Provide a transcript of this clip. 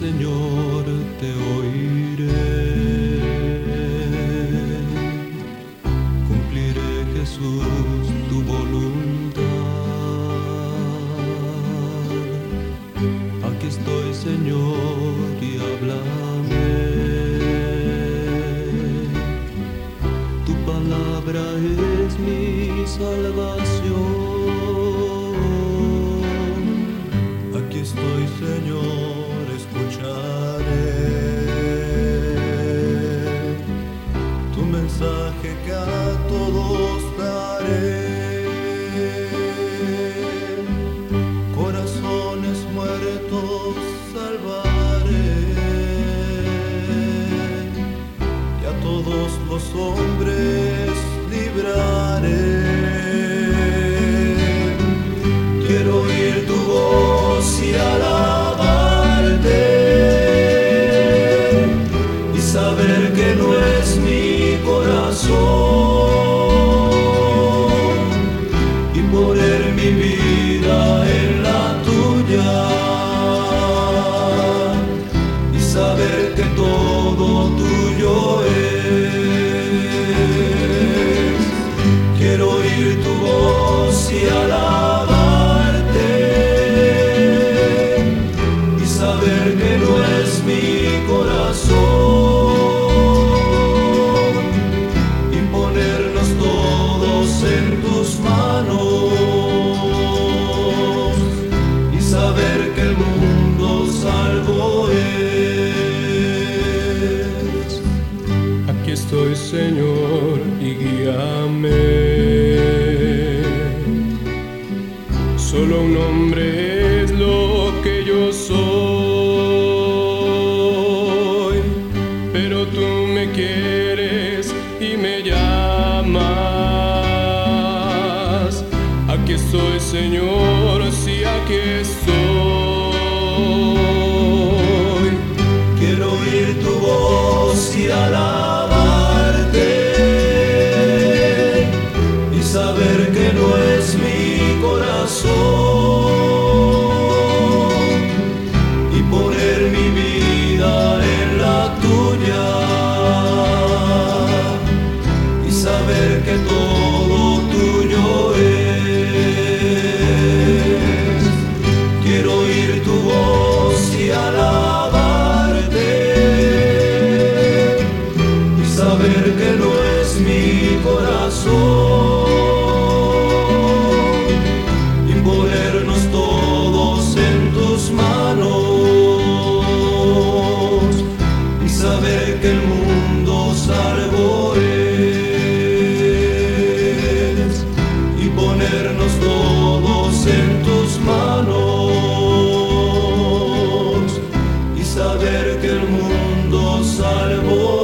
Señor, te oiré. Cumpliré, Jesús, tu voluntad. Aquí estoy, Señor, y háblame. soul. Guíame. Solo un hombre es lo que yo soy, pero tú me quieres y me llamas. Aquí estoy, Señor, sí, aquí estoy. Quiero oír tu voz y alabarte que el mundo salvo y ponernos todos en tus manos y saber que el mundo salvo.